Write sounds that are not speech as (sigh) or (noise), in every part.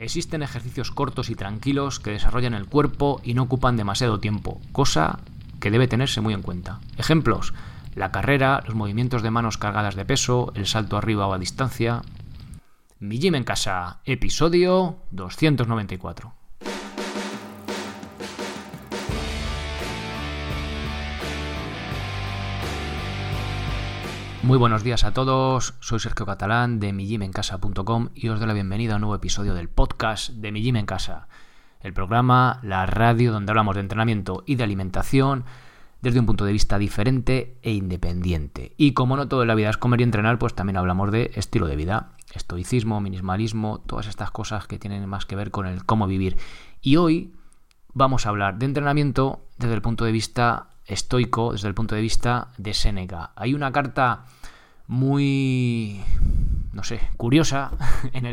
Existen ejercicios cortos y tranquilos que desarrollan el cuerpo y no ocupan demasiado tiempo, cosa que debe tenerse muy en cuenta. Ejemplos, la carrera, los movimientos de manos cargadas de peso, el salto arriba o a distancia. Mi gym en casa, episodio 294. Muy buenos días a todos, soy Sergio Catalán de mijimencasa.com y os doy la bienvenida a un nuevo episodio del podcast de Mi Gym en Casa, el programa, la radio donde hablamos de entrenamiento y de alimentación desde un punto de vista diferente e independiente. Y como no todo en la vida es comer y entrenar, pues también hablamos de estilo de vida, estoicismo, minimalismo, todas estas cosas que tienen más que ver con el cómo vivir. Y hoy vamos a hablar de entrenamiento desde el punto de vista estoico desde el punto de vista de Séneca. Hay una carta muy, no sé, curiosa (laughs) en,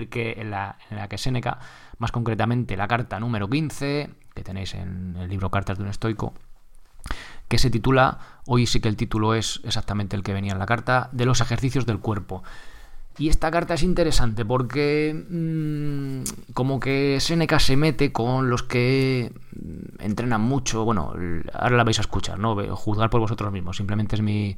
la, que Séneca, más concretamente la carta número 15, que tenéis en el libro Cartas de un estoico, que se titula, hoy sí que el título es exactamente el que venía en la carta, de los ejercicios del cuerpo. Y esta carta es interesante porque mmm, como que Seneca se mete con los que entrenan mucho. Bueno, ahora la vais a escuchar, ¿no? Juzgar por vosotros mismos, simplemente es mi,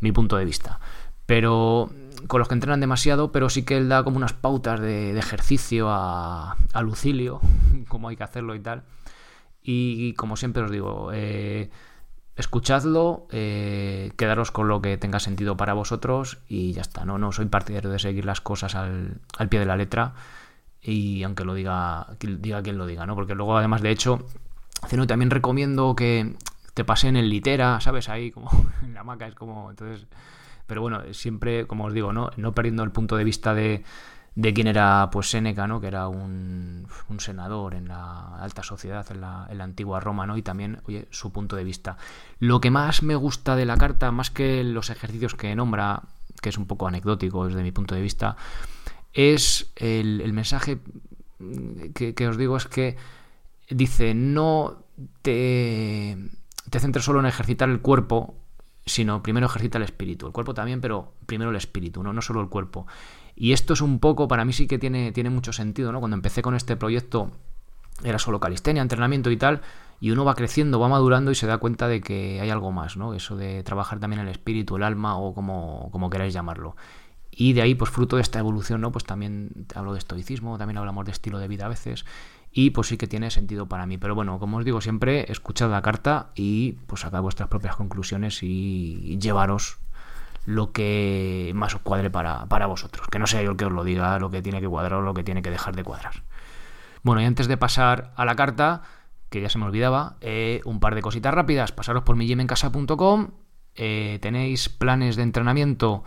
mi punto de vista. Pero con los que entrenan demasiado, pero sí que él da como unas pautas de, ejercicio a, a, Lucilio, (laughs) cómo hay que hacerlo y tal. Y como siempre os digo, eh, escuchadlo, eh, quedaros con lo que tenga sentido para vosotros y ya está. No, no soy partidario de seguir las cosas al, al pie de la letra y aunque lo diga, diga quien lo diga, ¿no? Porque luego, además, de hecho, también recomiendo que te pasen en litera, ¿sabes? Ahí como (laughs) en la maca es como. Entonces. Pero bueno, siempre, como os digo, ¿no? No perdiendo el punto de vista de de quién era pues Séneca, ¿no? que era un, un, senador en la alta sociedad, en la, en antigua Roma, ¿no? y también, oye, su punto de vista. Lo que más me gusta de la carta, más que los ejercicios que nombra, que es un poco anecdótico desde mi punto de vista, es el, el mensaje que, que, os digo es que dice, no te, te centres solo en ejercitar el cuerpo, sino primero ejercita el espíritu. El cuerpo también, pero primero el espíritu, no, no solo el cuerpo. Y esto es un poco, para mí sí que tiene, tiene mucho sentido, ¿no? Cuando empecé con este proyecto era solo calistenia, entrenamiento y tal, y uno va creciendo, va madurando y se da cuenta de que hay algo más, ¿no? Eso de trabajar también el espíritu, el alma o como, como queráis llamarlo. Y de ahí, pues fruto de esta evolución, ¿no? Pues también hablo de estoicismo, también hablamos de estilo de vida a veces, y pues sí que tiene sentido para mí. Pero bueno, como os digo siempre, escuchad la carta y pues sacad vuestras propias conclusiones y llevaros lo que más os cuadre para, para vosotros. Que no sea yo el que os lo diga, lo que tiene que cuadrar o lo que tiene que dejar de cuadrar. Bueno, y antes de pasar a la carta, que ya se me olvidaba, eh, un par de cositas rápidas. Pasaros por migemencasa.com. Eh, tenéis planes de entrenamiento,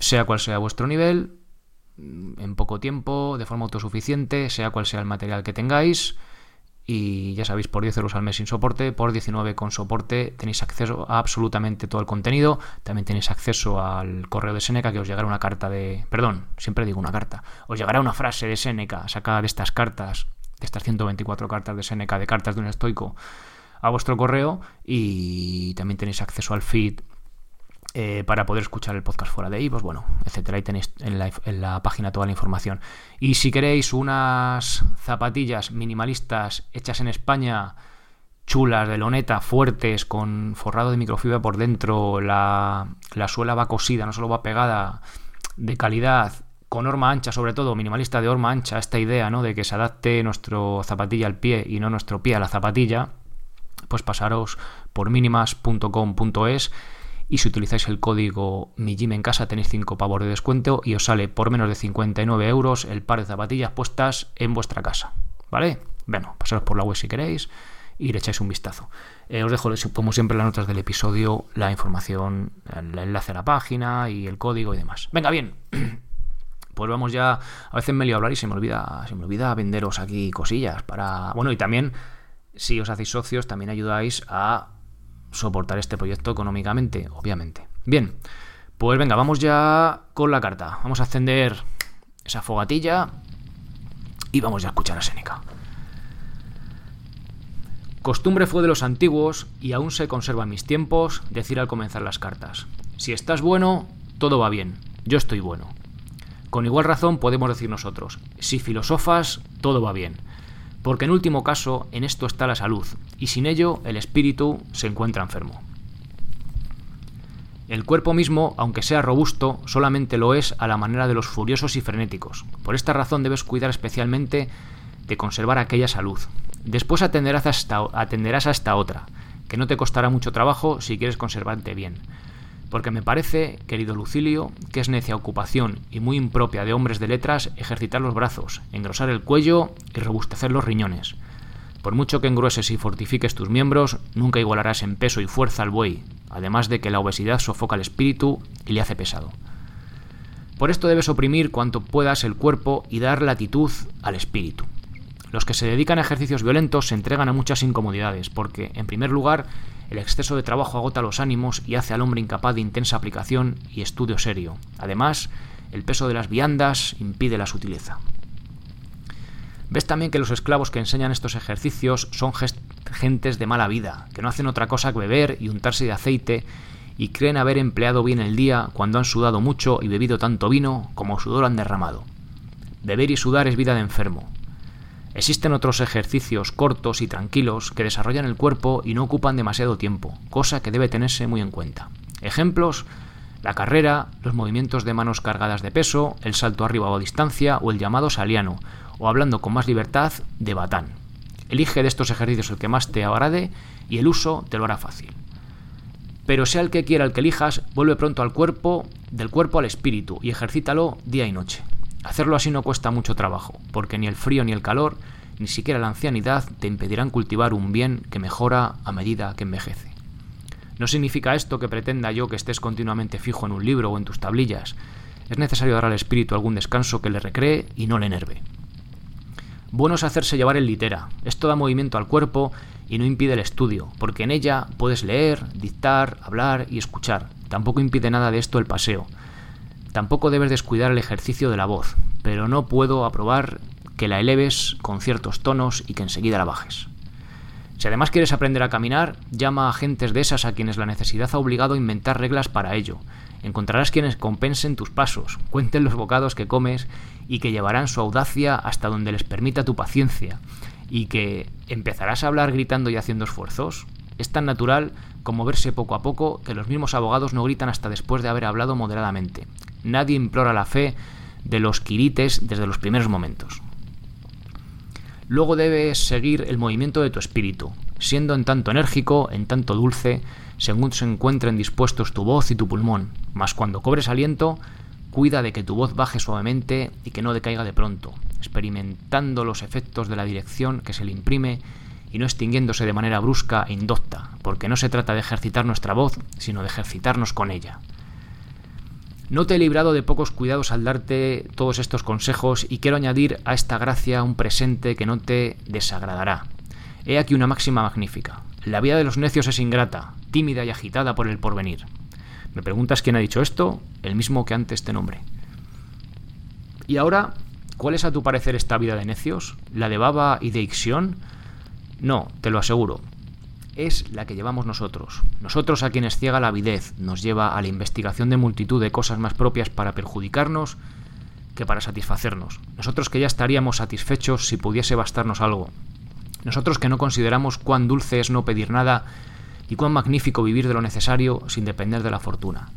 sea cual sea vuestro nivel, en poco tiempo, de forma autosuficiente, sea cual sea el material que tengáis y ya sabéis, por 10 euros al mes sin soporte, por 19 con soporte tenéis acceso a absolutamente todo el contenido, también tenéis acceso al correo de Seneca que os llegará una carta de... Perdón, siempre digo una carta, os llegará una frase de Seneca sacada de estas cartas, de estas 124 cartas de Seneca, de cartas de un estoico, a vuestro correo y también tenéis acceso al feed eh, para poder escuchar el podcast fuera de ahí, pues bueno, etcétera. Ahí tenéis en la, página toda la información. Y si queréis unas zapatillas minimalistas hechas en España, chulas, de loneta, fuertes, con forrado de microfibra por dentro, la, la suela va cosida, no solo va pegada, de calidad, con horma ancha, sobre todo, minimalista de horma ancha, esta idea, ¿no? De que se adapte nuestro zapatilla al pie y no nuestro pie a la zapatilla, pues pasaros por minimas.com.es y si utilizáis el código Mi en casa tenéis 5 pavos de descuento y os sale por menos de 59 euros el par de zapatillas puestas en vuestra casa. ¿Vale? Bueno, pasaros por la web si queréis y le echáis un vistazo. Eh, os dejo, como siempre, las notas del episodio la información, el enlace a la página y el código y demás. Venga, bien. (clears throat) Pues vamos ya. A veces me lío a hablar y se me olvida, se me olvida venderos aquí cosillas para. Bueno, y también, si os hacéis socios, también ayudáis a soportar este proyecto económicamente, obviamente. Bien, pues venga, vamos ya con la carta. Vamos a encender esa fogatilla y vamos ya a escuchar a Seneca. Costumbre fue de los antiguos y aún se conserva en mis tiempos decir al comenzar las cartas. Si estás bueno, todo va bien, yo estoy bueno. Con igual razón podemos decir nosotros, si filosofas, todo va bien. Porque en último caso, en esto está la salud, y sin ello el espíritu se encuentra enfermo. El cuerpo mismo, aunque sea robusto, solamente lo es a la manera de los furiosos y frenéticos. Por esta razón debes cuidar especialmente de conservar aquella salud. Después atenderás hasta, atenderás hasta otra, que no te costará mucho trabajo si quieres conservarte bien porque me parece, querido Lucilio, que es necia ocupación y muy impropia de hombres de letras ejercitar los brazos, engrosar el cuello y robustecer los riñones. Por mucho que engrueses y fortifiques tus miembros, nunca igualarás en peso y fuerza al buey, además de que la obesidad sofoca el espíritu y le hace pesado. Por esto debes oprimir cuanto puedas el cuerpo y dar latitud al espíritu. Los que se dedican a ejercicios violentos se entregan a muchas incomodidades, porque, en primer lugar, el exceso de trabajo agota los ánimos y hace al hombre incapaz de intensa aplicación y estudio serio. Además, el peso de las viandas impide la sutileza. Ves también que los esclavos que enseñan estos ejercicios son gentes de mala vida, que no hacen otra cosa que beber y untarse de aceite y creen haber empleado bien el día cuando han sudado mucho y bebido tanto vino como sudor han derramado. Beber y sudar es vida de enfermo, Existen otros ejercicios cortos y tranquilos que desarrollan el cuerpo y no ocupan demasiado tiempo, cosa que debe tenerse muy en cuenta. Ejemplos, la carrera, los movimientos de manos cargadas de peso, el salto arriba o a distancia o el llamado saliano, o hablando con más libertad, de batán. Elige de estos ejercicios el que más te agrade y el uso te lo hará fácil. Pero sea el que quiera el que elijas, vuelve pronto al cuerpo, del cuerpo al espíritu y ejercítalo día y noche. Hacerlo así no cuesta mucho trabajo, porque ni el frío ni el calor, ni siquiera la ancianidad te impedirán cultivar un bien que mejora a medida que envejece. No significa esto que pretenda yo que estés continuamente fijo en un libro o en tus tablillas. Es necesario dar al espíritu algún descanso que le recree y no le enerve. Bueno es hacerse llevar en litera. Esto da movimiento al cuerpo y no impide el estudio, porque en ella puedes leer, dictar, hablar y escuchar. Tampoco impide nada de esto el paseo. Tampoco debes descuidar el ejercicio de la voz, pero no puedo aprobar que la eleves con ciertos tonos y que enseguida la bajes. Si además quieres aprender a caminar, llama a gentes de esas a quienes la necesidad ha obligado a inventar reglas para ello. Encontrarás quienes compensen tus pasos, cuenten los bocados que comes y que llevarán su audacia hasta donde les permita tu paciencia, y que empezarás a hablar gritando y haciendo esfuerzos. Es tan natural como verse poco a poco que los mismos abogados no gritan hasta después de haber hablado moderadamente. Nadie implora la fe de los quirites desde los primeros momentos. Luego debes seguir el movimiento de tu espíritu, siendo en tanto enérgico, en tanto dulce, según se encuentren dispuestos tu voz y tu pulmón. Mas cuando cobres aliento, cuida de que tu voz baje suavemente y que no decaiga de pronto, experimentando los efectos de la dirección que se le imprime y no extinguiéndose de manera brusca e indocta, porque no se trata de ejercitar nuestra voz, sino de ejercitarnos con ella. No te he librado de pocos cuidados al darte todos estos consejos y quiero añadir a esta gracia un presente que no te desagradará. He aquí una máxima magnífica. La vida de los necios es ingrata, tímida y agitada por el porvenir. ¿Me preguntas quién ha dicho esto? El mismo que antes te nombré. Y ahora, ¿cuál es a tu parecer esta vida de necios? ¿La de Baba y de Ixión? No, te lo aseguro, es la que llevamos nosotros. Nosotros a quienes ciega la avidez nos lleva a la investigación de multitud de cosas más propias para perjudicarnos que para satisfacernos. Nosotros que ya estaríamos satisfechos si pudiese bastarnos algo. Nosotros que no consideramos cuán dulce es no pedir nada y cuán magnífico vivir de lo necesario sin depender de la fortuna.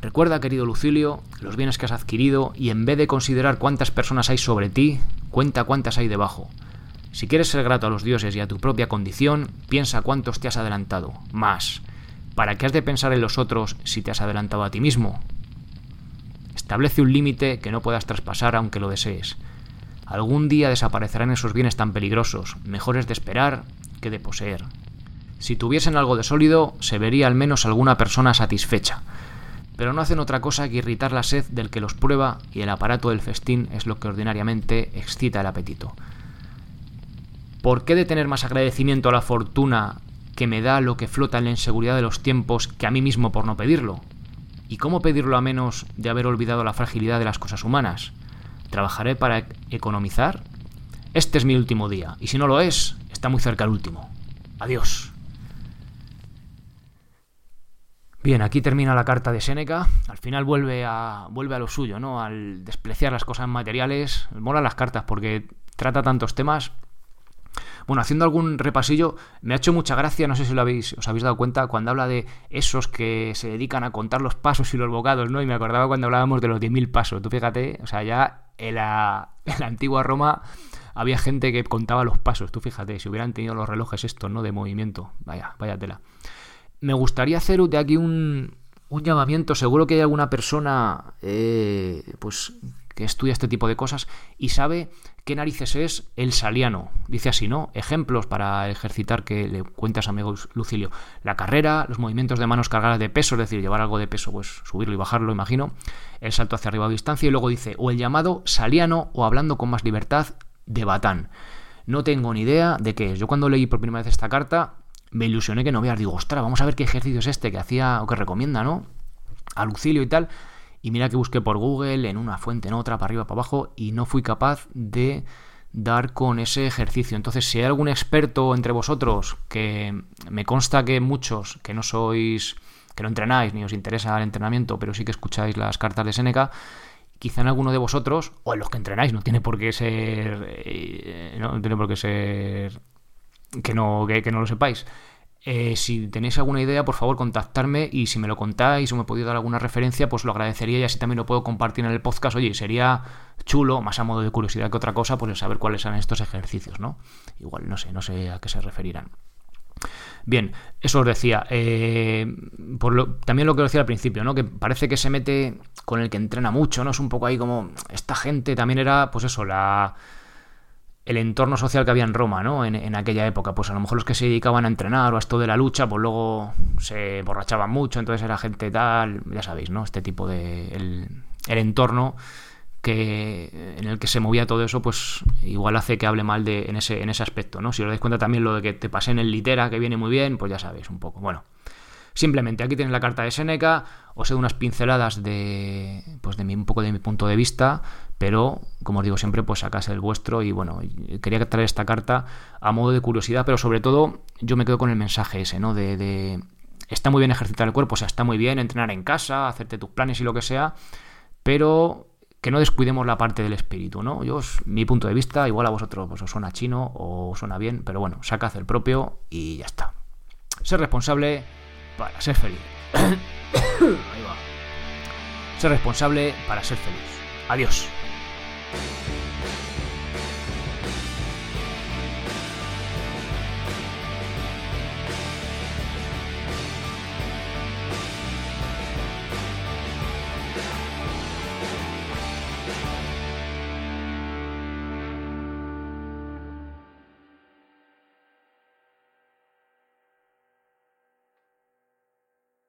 Recuerda, querido Lucilio, los bienes que has adquirido y en vez de considerar cuántas personas hay sobre ti, cuenta cuántas hay debajo. Si quieres ser grato a los dioses y a tu propia condición, piensa cuántos te has adelantado. Más. ¿Para qué has de pensar en los otros si te has adelantado a ti mismo? Establece un límite que no puedas traspasar aunque lo desees. Algún día desaparecerán esos bienes tan peligrosos, mejores de esperar que de poseer. Si tuviesen algo de sólido, se vería al menos alguna persona satisfecha. Pero no hacen otra cosa que irritar la sed del que los prueba y el aparato del festín es lo que ordinariamente excita el apetito. ¿Por qué de tener más agradecimiento a la fortuna que me da lo que flota en la inseguridad de los tiempos que a mí mismo por no pedirlo? ¿Y cómo pedirlo a menos de haber olvidado la fragilidad de las cosas humanas? ¿Trabajaré para economizar? Este es mi último día, y si no lo es, está muy cerca el último. Adiós. Bien, aquí termina la carta de Séneca. Al final vuelve a, vuelve a lo suyo, ¿no? Al despreciar las cosas materiales. Mola las cartas porque trata tantos temas. Bueno, haciendo algún repasillo, me ha hecho mucha gracia, no sé si lo habéis, os habéis dado cuenta, cuando habla de esos que se dedican a contar los pasos y los bocados, ¿no? Y me acordaba cuando hablábamos de los 10.000 pasos. Tú fíjate, o sea, ya en la, (laughs) en la antigua Roma había gente que contaba los pasos. Tú fíjate, si hubieran tenido los relojes estos, ¿no? De movimiento. Vaya, vaya tela me gustaría hacer de aquí un, un llamamiento. Seguro que hay alguna persona eh, pues, que estudia este tipo de cosas y sabe qué narices es el saliano. Dice así, ¿no? Ejemplos para ejercitar que le cuentas, amigo Lucilio. La carrera, los movimientos de manos cargadas de peso, es decir, llevar algo de peso, pues subirlo y bajarlo, imagino. El salto hacia arriba a distancia y luego dice, o el llamado saliano o hablando con más libertad de batán. No tengo ni idea de qué es. Yo cuando leí por primera vez esta carta me ilusioné que no veas. Digo, ostras, vamos a ver qué ejercicio es este que hacía o que recomienda, ¿no? A Lucilio y tal. Y mira que busqué por Google, en una fuente, en otra, para arriba, para abajo, y no fui capaz de dar con ese ejercicio. Entonces, si hay algún experto entre vosotros, que me consta que muchos, que no sois, que no entrenáis, ni os interesa el entrenamiento, pero sí que escucháis las cartas de Seneca, quizá en alguno de vosotros, o en los que entrenáis, no tiene por qué ser. Eh, no tiene por qué ser que no, que, no lo sepáis. Eh, si tenéis alguna idea, por favor, contactarme y si me lo contáis o me podéis dar alguna referencia, pues lo agradecería y así también lo puedo compartir en el podcast. Oye, sería chulo, más a modo de curiosidad que otra cosa, pues saber cuáles son estos ejercicios, ¿no? Igual, no sé, no sé a qué se referirán. Bien, eso os decía. Eh, por lo, también lo que os decía al principio, ¿no? Que parece que se mete con el que entrena mucho, ¿no? Es un poco ahí como. Esta gente también era, pues eso, la el entorno social que había en Roma, ¿no? En, aquella época. Pues a lo mejor los que se dedicaban a entrenar o a esto de la lucha, pues luego se borrachaban mucho, entonces era gente tal, ya sabéis, ¿no? Este tipo de. el, entorno que en el que se movía todo eso, pues igual hace que hable mal de, en, ese, en ese aspecto, ¿no? Si os dais cuenta también lo de que te pasé en el litera, que viene muy bien, pues ya sabéis un poco. Bueno, simplemente aquí tenéis la carta de Seneca, os he dado unas pinceladas de, pues de mi, un poco de mi punto de vista, pero como os digo siempre, pues sacas el vuestro y bueno, quería traer esta carta a modo de curiosidad, pero sobre todo yo me quedo con el mensaje ese, ¿no? De, está muy bien ejercitar el cuerpo, o sea, está muy bien entrenar en casa, hacerte tus planes y lo que sea, pero que no descuidemos la parte del espíritu, ¿no? Yo, mi punto de vista, igual a vosotros pues, os suena chino o os suena bien, pero bueno, sacad el propio y ya está. Ser responsable para ser feliz. (coughs) Ahí va. Ser responsable para ser feliz. Adiós.